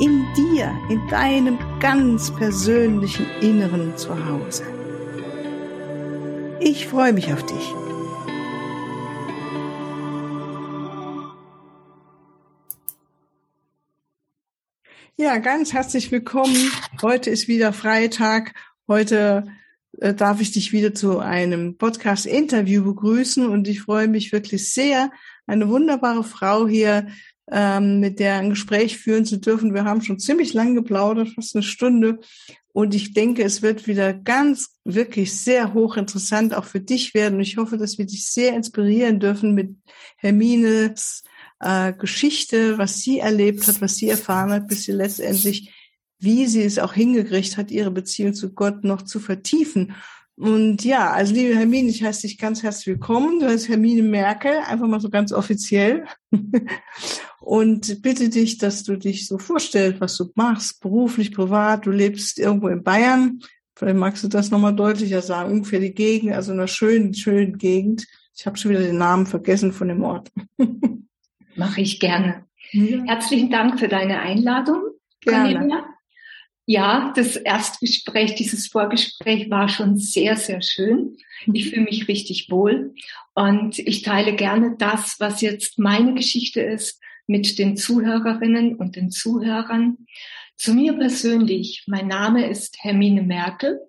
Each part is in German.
In dir, in deinem ganz persönlichen Inneren zu Hause. Ich freue mich auf dich. Ja, ganz herzlich willkommen. Heute ist wieder Freitag. Heute äh, darf ich dich wieder zu einem Podcast-Interview begrüßen und ich freue mich wirklich sehr, eine wunderbare Frau hier ähm, mit der ein Gespräch führen zu dürfen. Wir haben schon ziemlich lang geplaudert, fast eine Stunde. Und ich denke, es wird wieder ganz, wirklich sehr hochinteressant auch für dich werden. Und ich hoffe, dass wir dich sehr inspirieren dürfen mit Hermines äh, Geschichte, was sie erlebt hat, was sie erfahren hat, bis sie letztendlich wie sie es auch hingekriegt hat, ihre Beziehung zu Gott noch zu vertiefen. Und ja, also liebe Hermine, ich heiße dich ganz herzlich willkommen. Du heißt Hermine Merkel, einfach mal so ganz offiziell. Und bitte dich, dass du dich so vorstellst, was du machst, beruflich, privat. Du lebst irgendwo in Bayern. Vielleicht magst du das nochmal deutlicher sagen. Ungefähr die Gegend, also in einer schönen, schönen Gegend. Ich habe schon wieder den Namen vergessen von dem Ort. Mache ich gerne. Ja. Herzlichen Dank für deine Einladung. Gerne. Cornelia. Ja, das Erstgespräch, dieses Vorgespräch war schon sehr, sehr schön. Ich mhm. fühle mich richtig wohl und ich teile gerne das, was jetzt meine Geschichte ist, mit den Zuhörerinnen und den Zuhörern. Zu mir persönlich, mein Name ist Hermine Merkel.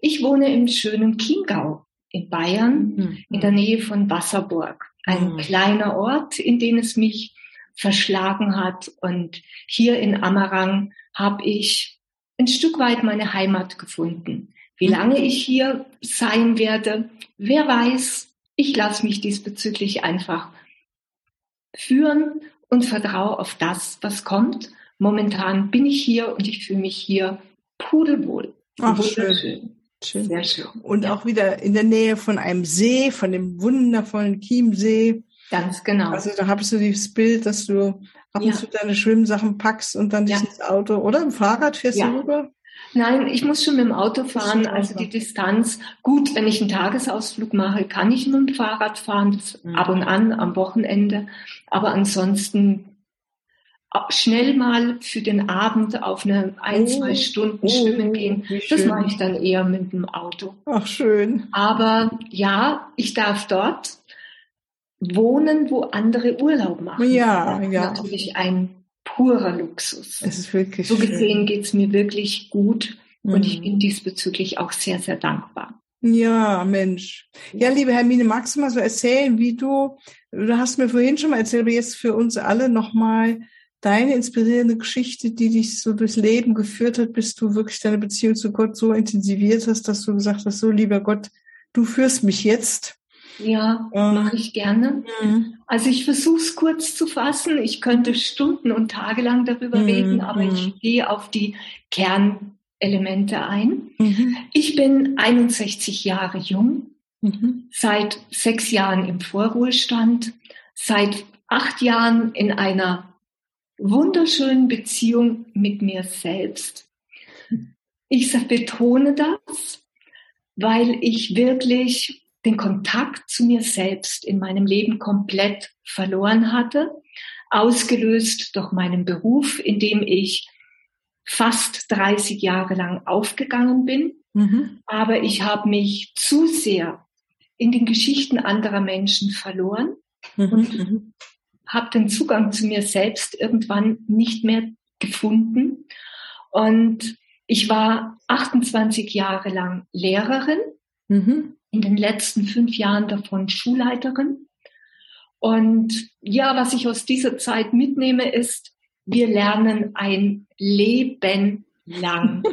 Ich wohne im schönen Chiemgau in Bayern, mhm. in der Nähe von Wasserburg. Ein mhm. kleiner Ort, in den es mich verschlagen hat. Und hier in Amarang habe ich ein Stück weit meine Heimat gefunden. Wie mhm. lange ich hier sein werde, wer weiß. Ich lasse mich diesbezüglich einfach führen und vertraue auf das, was kommt. Momentan bin ich hier und ich fühle mich hier pudelwohl. Ach, schön. schön. Sehr schön. Und ja. auch wieder in der Nähe von einem See, von dem wundervollen Chiemsee. Ganz genau. Also da hast du dieses Bild, dass du ab und ja. zu deine Schwimmsachen packst und dann ja. ins Auto oder im Fahrrad fährst ja. du rüber? Nein, ich muss schon mit dem Auto fahren, also die Distanz. Gut, wenn ich einen Tagesausflug mache, kann ich mit dem Fahrrad fahren, das mhm. ab und an am Wochenende. Aber ansonsten schnell mal für den Abend auf eine ein, oh, zwei Stunden oh, schwimmen gehen. Das mache ich dann eher mit dem Auto. Ach, schön. Aber ja, ich darf dort wohnen, wo andere Urlaub machen. Ja, das ist ja. natürlich ein purer Luxus. Es ist wirklich So gesehen geht es mir wirklich gut mhm. und ich mhm. bin diesbezüglich auch sehr, sehr dankbar. Ja, Mensch. Ja, liebe Hermine, magst du mal so erzählen, wie du, du hast mir vorhin schon mal erzählt, aber jetzt für uns alle nochmal deine inspirierende Geschichte, die dich so durchs Leben geführt hat, bis du wirklich deine Beziehung zu Gott so intensiviert hast, dass du gesagt hast, so lieber Gott, du führst mich jetzt ja, ähm, mache ich gerne. Mhm. Also ich versuche es kurz zu fassen. Ich könnte Stunden und Tage lang darüber mhm. reden, aber ich mhm. gehe auf die Kernelemente ein. Mhm. Ich bin 61 Jahre jung, mhm. seit sechs Jahren im Vorruhestand, seit acht Jahren in einer wunderschönen Beziehung mit mir selbst. Ich betone das, weil ich wirklich den Kontakt zu mir selbst in meinem Leben komplett verloren hatte, ausgelöst durch meinen Beruf, in dem ich fast 30 Jahre lang aufgegangen bin. Mhm. Aber ich habe mich zu sehr in den Geschichten anderer Menschen verloren mhm. und mhm. habe den Zugang zu mir selbst irgendwann nicht mehr gefunden. Und ich war 28 Jahre lang Lehrerin. Mhm in den letzten fünf Jahren davon Schulleiterin. Und ja, was ich aus dieser Zeit mitnehme, ist, wir lernen ein Leben lang.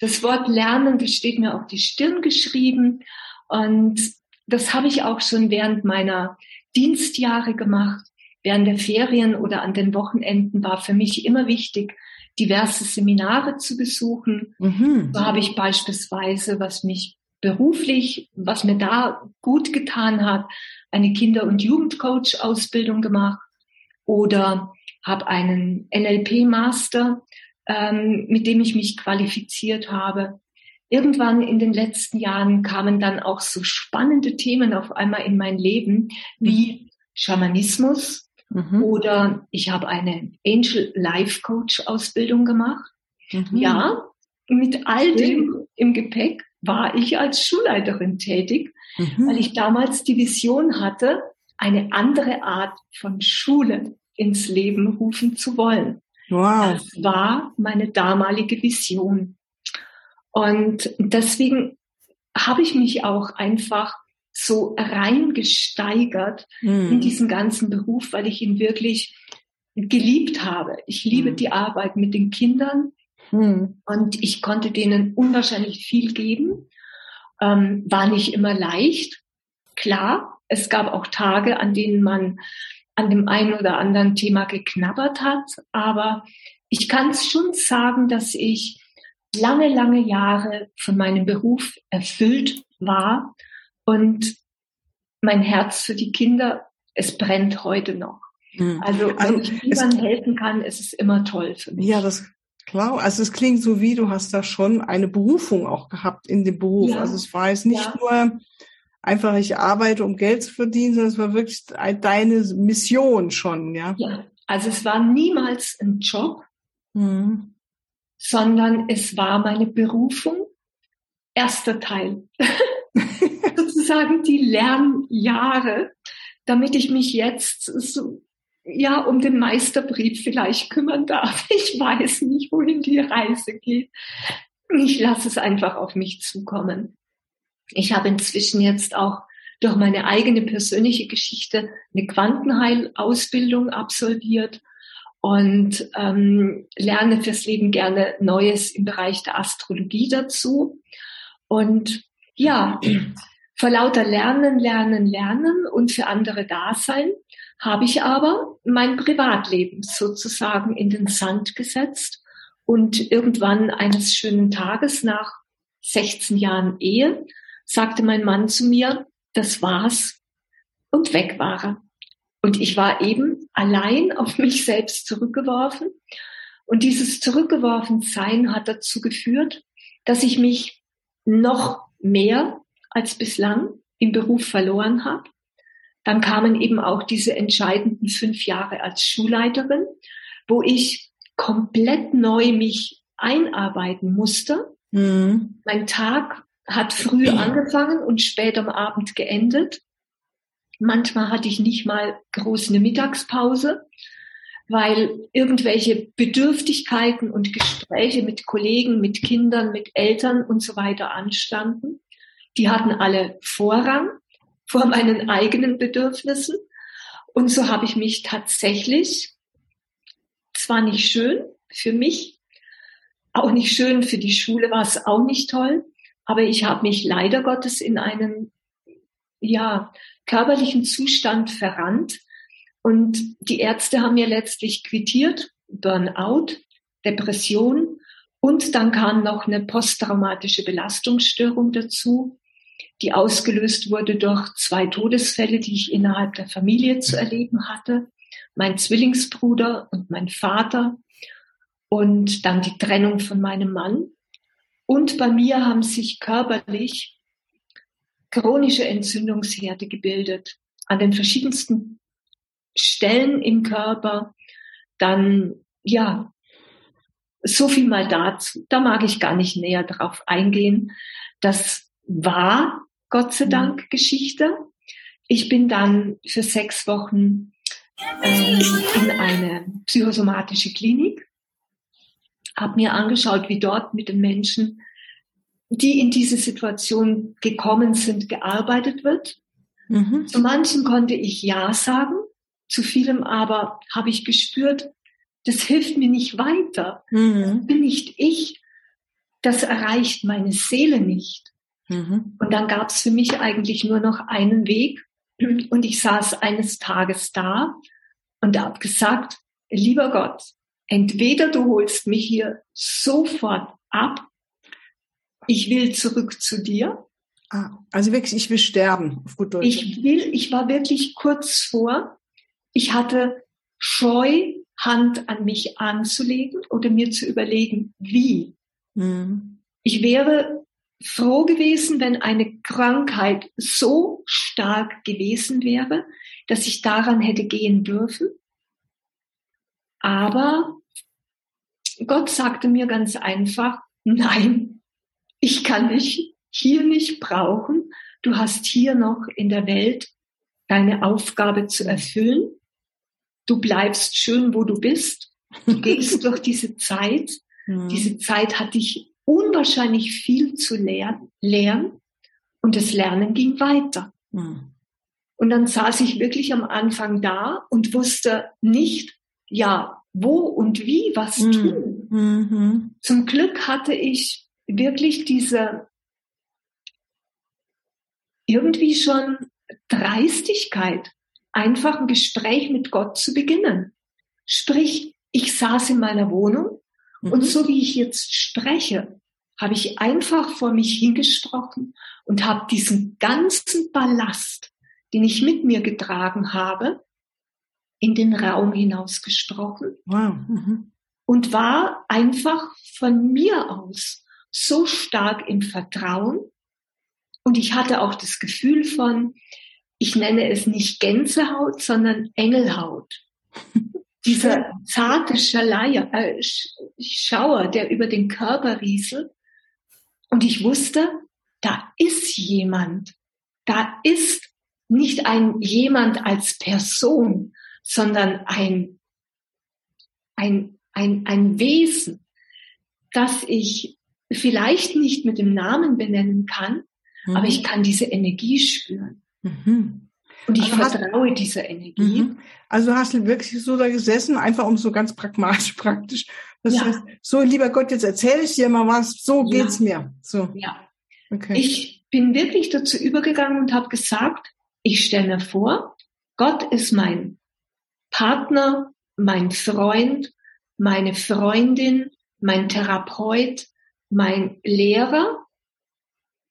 Das Wort lernen, das steht mir auf die Stirn geschrieben. Und das habe ich auch schon während meiner Dienstjahre gemacht, während der Ferien oder an den Wochenenden war für mich immer wichtig, diverse Seminare zu besuchen. Mhm. So habe ich beispielsweise, was mich beruflich, was mir da gut getan hat, eine Kinder- und Jugendcoach-Ausbildung gemacht oder habe einen NLP-Master, ähm, mit dem ich mich qualifiziert habe. Irgendwann in den letzten Jahren kamen dann auch so spannende Themen auf einmal in mein Leben wie Schamanismus mhm. oder ich habe eine Angel Life Coach Ausbildung gemacht. Mhm. Ja, mit all dem im Gepäck war ich als Schulleiterin tätig, mhm. weil ich damals die Vision hatte, eine andere Art von Schule ins Leben rufen zu wollen. Wow. Das war meine damalige Vision. Und deswegen habe ich mich auch einfach so reingesteigert mhm. in diesen ganzen Beruf, weil ich ihn wirklich geliebt habe. Ich liebe mhm. die Arbeit mit den Kindern mhm. und ich konnte denen unwahrscheinlich viel geben. Ähm, war nicht immer leicht. Klar, es gab auch Tage, an denen man an dem einen oder anderen Thema geknabbert hat, aber ich kann es schon sagen, dass ich lange, lange Jahre von meinem Beruf erfüllt war und mein Herz für die Kinder, es brennt heute noch. Also, also wenn ich Kindern helfen kann, ist es immer toll für mich. Ja, das klar. Also es klingt so wie, du hast da schon eine Berufung auch gehabt in dem Beruf. Ja. Also es war jetzt nicht ja. nur einfach, ich arbeite, um Geld zu verdienen, sondern es war wirklich deine Mission schon, ja. Ja, also es war niemals ein Job, mhm. sondern es war meine Berufung. Erster Teil. Sozusagen die Lernjahre, damit ich mich jetzt so, ja, um den Meisterbrief vielleicht kümmern darf. Ich weiß nicht, wohin die Reise geht. Ich lasse es einfach auf mich zukommen. Ich habe inzwischen jetzt auch durch meine eigene persönliche Geschichte eine Quantenheilausbildung absolviert und ähm, lerne fürs Leben gerne Neues im Bereich der Astrologie dazu. Und ja, vor lauter Lernen, Lernen, Lernen und für andere Dasein habe ich aber mein Privatleben sozusagen in den Sand gesetzt und irgendwann eines schönen Tages nach 16 Jahren Ehe sagte mein Mann zu mir, das war's und weg war er. Und ich war eben allein auf mich selbst zurückgeworfen. Und dieses Zurückgeworfensein hat dazu geführt, dass ich mich noch mehr als bislang im Beruf verloren habe. Dann kamen eben auch diese entscheidenden fünf Jahre als Schulleiterin, wo ich komplett neu mich einarbeiten musste. Mhm. Mein Tag hat früh angefangen und spät am Abend geendet. Manchmal hatte ich nicht mal groß eine Mittagspause, weil irgendwelche Bedürftigkeiten und Gespräche mit Kollegen, mit Kindern, mit Eltern und so weiter anstanden. Die hatten alle Vorrang vor meinen eigenen Bedürfnissen. Und so habe ich mich tatsächlich, zwar nicht schön für mich, auch nicht schön für die Schule war es auch nicht toll, aber ich habe mich leider Gottes in einen ja, körperlichen Zustand verrannt. Und die Ärzte haben mir letztlich quittiert, Burnout, Depression und dann kam noch eine posttraumatische Belastungsstörung dazu, die ausgelöst wurde durch zwei Todesfälle, die ich innerhalb der Familie zu erleben hatte. Mein Zwillingsbruder und mein Vater und dann die Trennung von meinem Mann. Und bei mir haben sich körperlich chronische Entzündungsherde gebildet an den verschiedensten Stellen im Körper. Dann, ja, so viel mal dazu. Da mag ich gar nicht näher drauf eingehen. Das war, Gott sei Dank, mhm. Geschichte. Ich bin dann für sechs Wochen ähm, in eine psychosomatische Klinik habe mir angeschaut, wie dort mit den Menschen, die in diese Situation gekommen sind, gearbeitet wird. Mhm. Zu manchen konnte ich Ja sagen, zu vielem aber habe ich gespürt, das hilft mir nicht weiter. Mhm. Das bin nicht ich. Das erreicht meine Seele nicht. Mhm. Und dann gab es für mich eigentlich nur noch einen Weg. Und ich saß eines Tages da und habe gesagt, lieber Gott, entweder du holst mich hier sofort ab, ich will zurück zu dir. Ah, also wirklich, ich will sterben, auf gut Deutsch. Ich will, ich war wirklich kurz vor, ich hatte Scheu, Hand an mich anzulegen oder mir zu überlegen, wie. Mhm. Ich wäre froh gewesen, wenn eine Krankheit so stark gewesen wäre, dass ich daran hätte gehen dürfen. Aber Gott sagte mir ganz einfach, nein, ich kann dich hier nicht brauchen. Du hast hier noch in der Welt deine Aufgabe zu erfüllen. Du bleibst schön, wo du bist. Du gehst durch diese Zeit. Mhm. Diese Zeit hat dich unwahrscheinlich viel zu lernen. lernen und das Lernen ging weiter. Mhm. Und dann saß ich wirklich am Anfang da und wusste nicht, ja, wo und wie was mhm. tun. Mhm. Zum Glück hatte ich wirklich diese irgendwie schon Dreistigkeit, einfach ein Gespräch mit Gott zu beginnen. Sprich, ich saß in meiner Wohnung mhm. und so wie ich jetzt spreche, habe ich einfach vor mich hingesprochen und habe diesen ganzen Ballast, den ich mit mir getragen habe, in den Raum hinausgesprochen wow. mhm. und war einfach von mir aus so stark im Vertrauen. Und ich hatte auch das Gefühl von, ich nenne es nicht Gänsehaut, sondern Engelhaut. Dieser zarte Schleier, äh, Schauer, der über den Körper rieselt. Und ich wusste, da ist jemand. Da ist nicht ein jemand als Person, sondern ein, ein, ein, ein Wesen, das ich vielleicht nicht mit dem Namen benennen kann, mhm. aber ich kann diese Energie spüren. Mhm. Und ich also vertraue hast, dieser Energie. Mhm. Also hast du wirklich so da gesessen, einfach um so ganz pragmatisch praktisch. Das ja. heißt, so lieber Gott, jetzt erzähle ich dir mal was, so ja. geht's mir. So. Ja. Okay. Ich bin wirklich dazu übergegangen und habe gesagt, ich stelle mir vor, Gott ist mein Partner, mein Freund, meine Freundin, mein Therapeut, mein Lehrer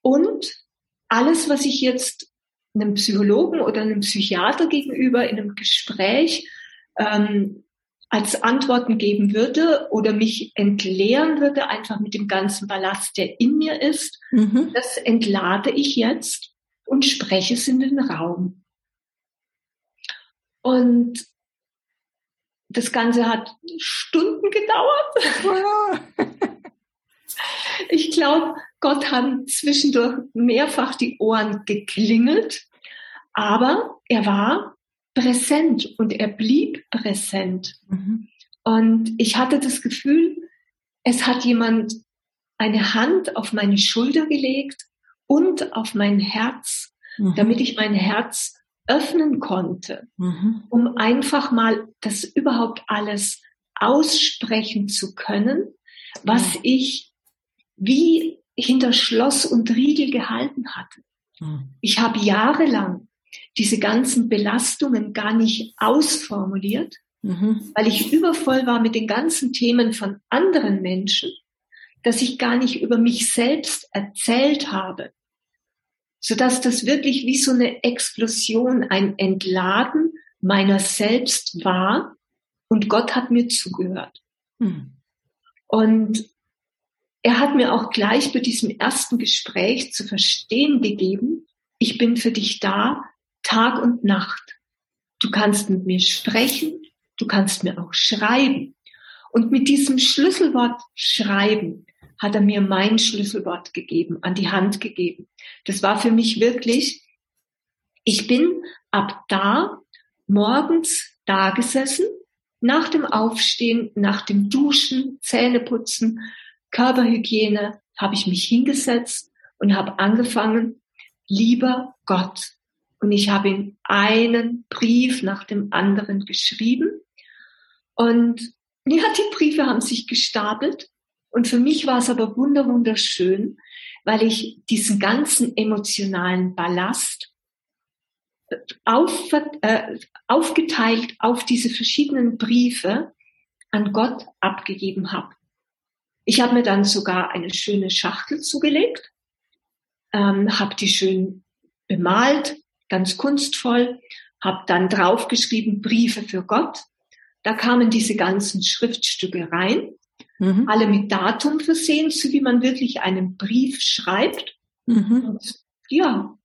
und alles, was ich jetzt einem Psychologen oder einem Psychiater gegenüber in einem Gespräch ähm, als Antworten geben würde oder mich entleeren würde, einfach mit dem ganzen Ballast, der in mir ist, mhm. das entlade ich jetzt und spreche es in den Raum. Und das Ganze hat Stunden gedauert. ich glaube, Gott hat zwischendurch mehrfach die Ohren geklingelt, aber er war präsent und er blieb präsent. Mhm. Und ich hatte das Gefühl, es hat jemand eine Hand auf meine Schulter gelegt und auf mein Herz, mhm. damit ich mein Herz öffnen konnte, mhm. um einfach mal das überhaupt alles aussprechen zu können, was mhm. ich wie hinter Schloss und Riegel gehalten hatte. Mhm. Ich habe jahrelang diese ganzen Belastungen gar nicht ausformuliert, mhm. weil ich übervoll war mit den ganzen Themen von anderen Menschen, dass ich gar nicht über mich selbst erzählt habe, sodass das wirklich wie so eine Explosion, ein Entladen meiner selbst war und Gott hat mir zugehört. Hm. Und er hat mir auch gleich bei diesem ersten Gespräch zu verstehen gegeben, ich bin für dich da, Tag und Nacht. Du kannst mit mir sprechen, du kannst mir auch schreiben. Und mit diesem Schlüsselwort schreiben hat er mir mein Schlüsselwort gegeben, an die Hand gegeben. Das war für mich wirklich, ich bin ab da morgens da gesessen, nach dem Aufstehen, nach dem Duschen, Zähneputzen, Körperhygiene, habe ich mich hingesetzt und habe angefangen, lieber Gott. Und ich habe ihm einen Brief nach dem anderen geschrieben. Und ja, die Briefe haben sich gestapelt. Und für mich war es aber wunderschön, weil ich diesen ganzen emotionalen Ballast auf, äh, aufgeteilt auf diese verschiedenen Briefe an Gott abgegeben habe. Ich habe mir dann sogar eine schöne Schachtel zugelegt, ähm, habe die schön bemalt, ganz kunstvoll, habe dann draufgeschrieben Briefe für Gott. Da kamen diese ganzen Schriftstücke rein, mhm. alle mit Datum versehen, so wie man wirklich einen Brief schreibt. Mhm. Und ja,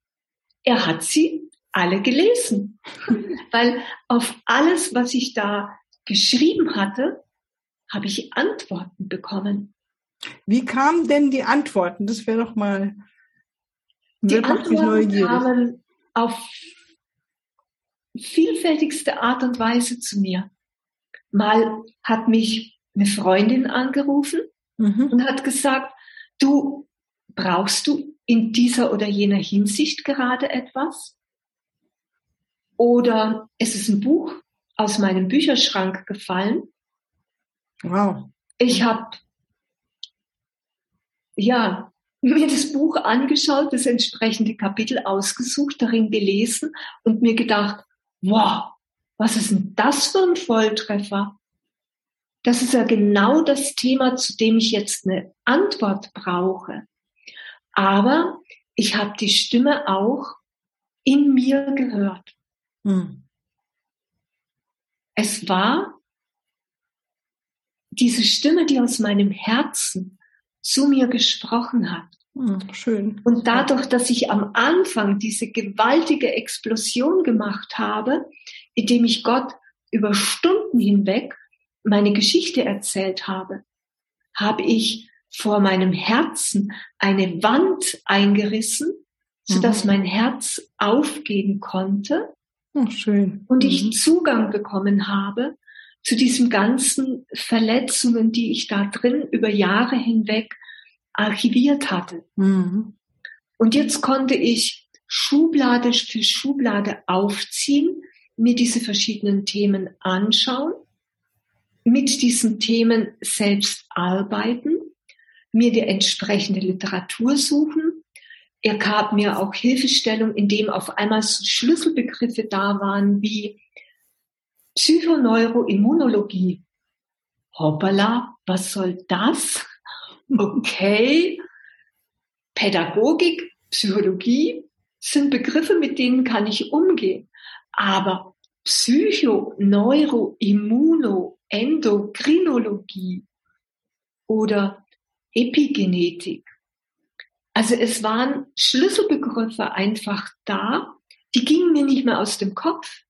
er hat sie alle gelesen, weil auf alles, was ich da geschrieben hatte, habe ich Antworten bekommen. Wie kamen denn die Antworten? Das wäre doch mal die Antworten neugierig. kamen auf vielfältigste Art und Weise zu mir. Mal hat mich eine Freundin angerufen mhm. und hat gesagt, du brauchst du in dieser oder jener Hinsicht gerade etwas? Oder es ist ein Buch aus meinem Bücherschrank gefallen. Wow. Ich habe ja mir das Buch angeschaut, das entsprechende Kapitel ausgesucht, darin gelesen und mir gedacht, wow, was ist denn das für ein Volltreffer? Das ist ja genau das Thema, zu dem ich jetzt eine Antwort brauche. Aber ich habe die Stimme auch in mir gehört. Hm. Es war diese Stimme, die aus meinem Herzen zu mir gesprochen hat. Hm, schön. Und dadurch, dass ich am Anfang diese gewaltige Explosion gemacht habe, indem ich Gott über Stunden hinweg meine Geschichte erzählt habe, habe ich vor meinem Herzen eine Wand eingerissen, sodass mhm. mein Herz aufgehen konnte Oh, schön. Und ich mhm. Zugang bekommen habe zu diesen ganzen Verletzungen, die ich da drin über Jahre hinweg archiviert hatte. Mhm. Und jetzt konnte ich Schublade für Schublade aufziehen, mir diese verschiedenen Themen anschauen, mit diesen Themen selbst arbeiten, mir die entsprechende Literatur suchen, er gab mir auch Hilfestellung, indem auf einmal so Schlüsselbegriffe da waren wie Psychoneuroimmunologie. Hoppala, was soll das? Okay. Pädagogik, Psychologie sind Begriffe, mit denen kann ich umgehen. Aber Psycho, Neuro, Immuno, Endokrinologie oder Epigenetik also es waren Schlüsselbegriffe einfach da, die gingen mir nicht mehr aus dem Kopf.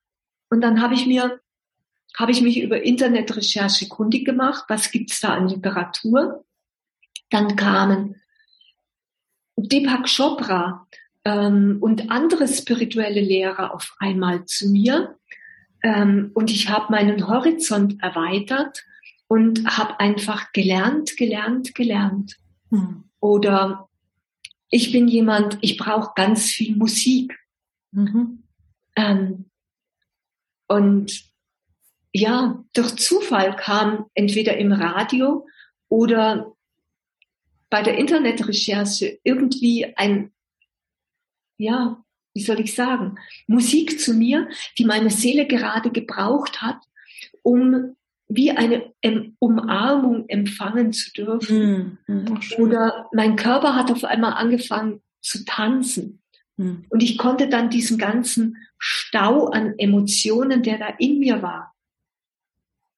Und dann habe ich mir, habe ich mich über Internetrecherche kundig gemacht, was gibt's da an Literatur. Dann kamen Deepak Chopra ähm, und andere spirituelle Lehrer auf einmal zu mir. Ähm, und ich habe meinen Horizont erweitert und habe einfach gelernt, gelernt, gelernt. Hm. Oder ich bin jemand, ich brauche ganz viel Musik. Mhm. Ähm, und ja, durch Zufall kam entweder im Radio oder bei der Internetrecherche irgendwie ein, ja, wie soll ich sagen, Musik zu mir, die meine Seele gerade gebraucht hat, um wie eine Umarmung empfangen zu dürfen. Mhm. Oder mein Körper hat auf einmal angefangen zu tanzen. Mhm. Und ich konnte dann diesen ganzen Stau an Emotionen, der da in mir war,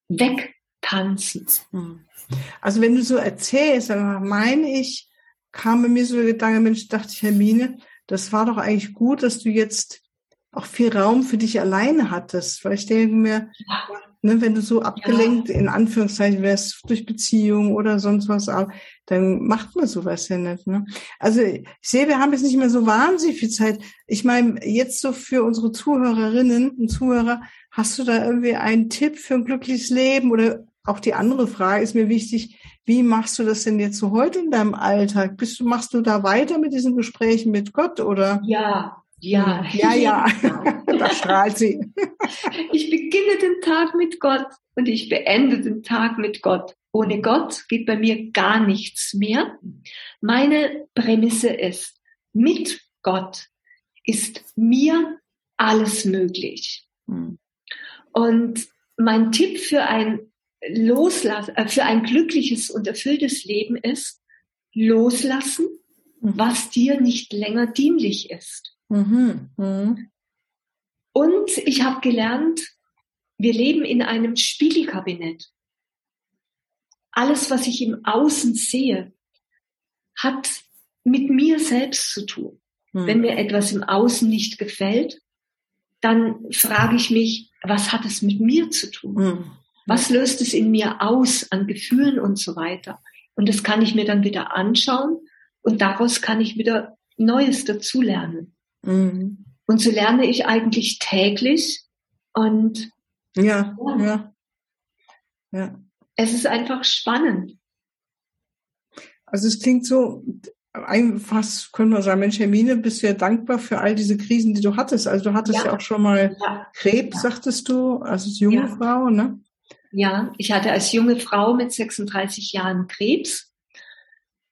wegtanzen. Mhm. Also wenn du so erzählst, dann meine ich, kam bei mir so der Gedanke, Mensch, dachte ich, Hermine, das war doch eigentlich gut, dass du jetzt auch viel Raum für dich alleine hattest. Weil ich denke mir, ja. Ne, wenn du so abgelenkt ja. in Anführungszeichen wärst durch Beziehungen oder sonst was, dann macht man sowas ja nicht. Ne? Also ich sehe, wir haben jetzt nicht mehr so wahnsinnig viel Zeit. Ich meine, jetzt so für unsere Zuhörerinnen und Zuhörer, hast du da irgendwie einen Tipp für ein glückliches Leben? Oder auch die andere Frage ist mir wichtig, wie machst du das denn jetzt so heute in deinem Alltag? Bist du, machst du da weiter mit diesen Gesprächen mit Gott oder? Ja, ja, ja, ja, da strahlt sie. Ich beginne den Tag mit Gott und ich beende den Tag mit Gott. Ohne Gott geht bei mir gar nichts mehr. Meine Prämisse ist, mit Gott ist mir alles möglich. Mhm. Und mein Tipp für ein Loslass, äh, für ein glückliches und erfülltes Leben ist, loslassen, mhm. was dir nicht länger dienlich ist. Mhm. Mhm. Und ich habe gelernt, wir leben in einem Spiegelkabinett. Alles, was ich im Außen sehe, hat mit mir selbst zu tun. Mhm. Wenn mir etwas im Außen nicht gefällt, dann frage ich mich, was hat es mit mir zu tun? Mhm. Was löst es in mir aus an Gefühlen und so weiter? Und das kann ich mir dann wieder anschauen und daraus kann ich wieder Neues dazulernen. Mhm. Und so lerne ich eigentlich täglich und ja, ja, ja. ja. Es ist einfach spannend. Also es klingt so, fast können wir sagen, Mensch, Hermine, bist du ja dankbar für all diese Krisen, die du hattest. Also du hattest ja, ja auch schon mal ja. Krebs, sagtest du, als junge. Frau, ne? Ja, ich hatte als junge Frau mit 36 Jahren Krebs,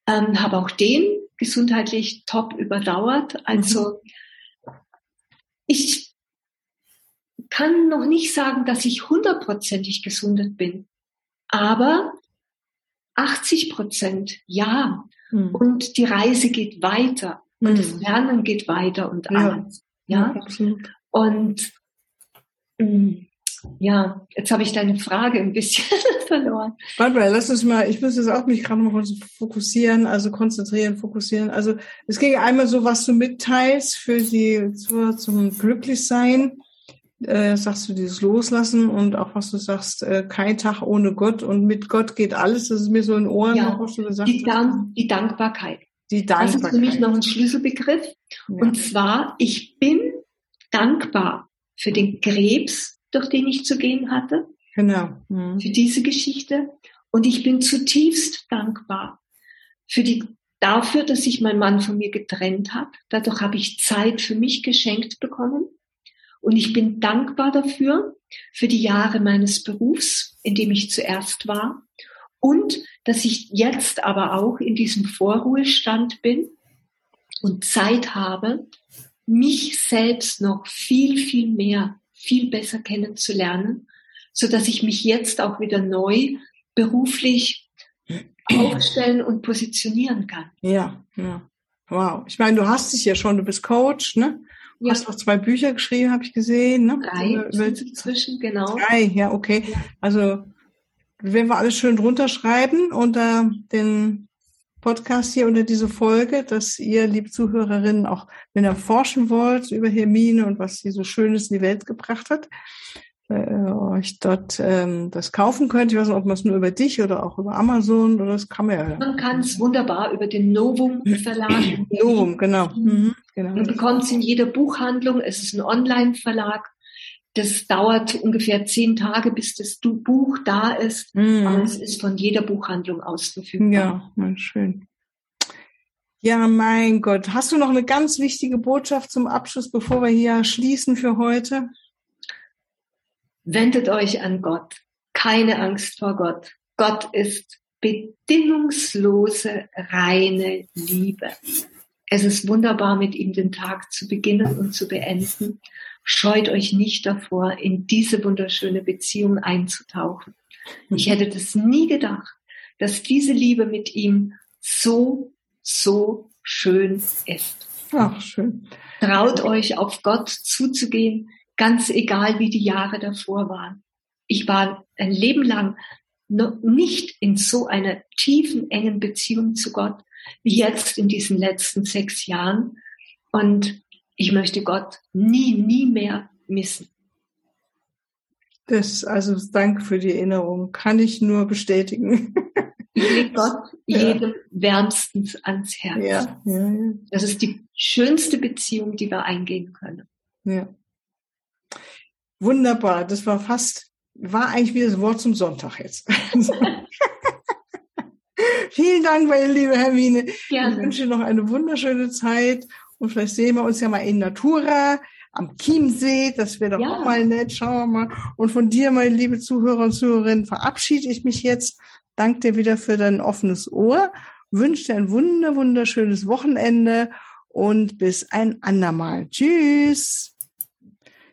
ähm, habe auch den gesundheitlich top überdauert. Also mhm. ich kann noch nicht sagen, dass ich hundertprozentig gesundet bin, aber 80 Prozent ja. Mhm. Und die Reise geht weiter mhm. und das Lernen geht weiter und alles. Ja, ja? Und mh, mm, ja, jetzt habe ich deine Frage ein bisschen verloren. Barbara, lass uns mal, ich muss jetzt auch mich gerade noch mal fokussieren, also konzentrieren, fokussieren. Also es ging einmal so, was du mitteilst für die zur, zum Glücklichsein. Äh, sagst du dieses Loslassen und auch was du sagst, äh, kein Tag ohne Gott und mit Gott geht alles. Das ist mir so in Ohren, ja, was du gesagt die, Dank, die Dankbarkeit. Die Dankbarkeit. Das ist für mich noch ein Schlüsselbegriff. Ja. Und zwar, ich bin dankbar für den Krebs, durch den ich zu gehen hatte. Genau. Mhm. Für diese Geschichte. Und ich bin zutiefst dankbar für die, dafür, dass sich mein Mann von mir getrennt hat. Dadurch habe ich Zeit für mich geschenkt bekommen. Und ich bin dankbar dafür, für die Jahre meines Berufs, in dem ich zuerst war. Und dass ich jetzt aber auch in diesem Vorruhestand bin und Zeit habe, mich selbst noch viel, viel mehr viel besser kennenzulernen, so dass ich mich jetzt auch wieder neu beruflich aufstellen und positionieren kann. Ja, ja. Wow. Ich meine, du hast dich ja schon, du bist Coach, ne? Du ja. hast auch zwei Bücher geschrieben, habe ich gesehen, ne? Drei inzwischen, genau. Drei, ja, okay. Also werden wir alles schön drunter schreiben unter den Podcast hier unter diese Folge, dass ihr, liebe Zuhörerinnen, auch wenn ihr forschen wollt über Hermine und was sie so Schönes in die Welt gebracht hat, äh, euch dort ähm, das kaufen könnt. Ich weiß nicht, ob man es nur über dich oder auch über Amazon oder das kann man ja. Man kann es wunderbar über den Novum Verlag. Novum, genau. Mhm, genau. Man bekommt es in jeder Buchhandlung. Es ist ein Online-Verlag. Das dauert ungefähr zehn Tage, bis das Buch da ist. Mm. Aber es ist von jeder Buchhandlung aus verfügbar. Ja, schön. Ja, mein Gott. Hast du noch eine ganz wichtige Botschaft zum Abschluss, bevor wir hier schließen für heute? Wendet euch an Gott. Keine Angst vor Gott. Gott ist bedingungslose, reine Liebe. Es ist wunderbar, mit ihm den Tag zu beginnen und zu beenden. Scheut euch nicht davor, in diese wunderschöne Beziehung einzutauchen. Ich hätte das nie gedacht, dass diese Liebe mit ihm so, so schön ist. Ach, schön. Traut euch auf Gott zuzugehen, ganz egal wie die Jahre davor waren. Ich war ein Leben lang noch nicht in so einer tiefen, engen Beziehung zu Gott wie jetzt in diesen letzten sechs Jahren. Und ich möchte Gott nie, nie mehr missen. Das, also danke für die Erinnerung. Kann ich nur bestätigen. Ich lege Gott jedem ja. wärmstens ans Herz. Ja, ja, ja. Das ist die schönste Beziehung, die wir eingehen können. Ja. Wunderbar. Das war fast, war eigentlich wie das Wort zum Sonntag jetzt. Vielen Dank, meine liebe Hermine. Gerne. Ich wünsche noch eine wunderschöne Zeit und vielleicht sehen wir uns ja mal in Natura am Chiemsee. Das wäre doch ja. auch mal nett. Schauen wir mal. Und von dir, meine liebe Zuhörer und Zuhörerinnen, verabschiede ich mich jetzt. Danke dir wieder für dein offenes Ohr. Wünsche dir ein wunder, wunderschönes Wochenende und bis ein andermal. Tschüss.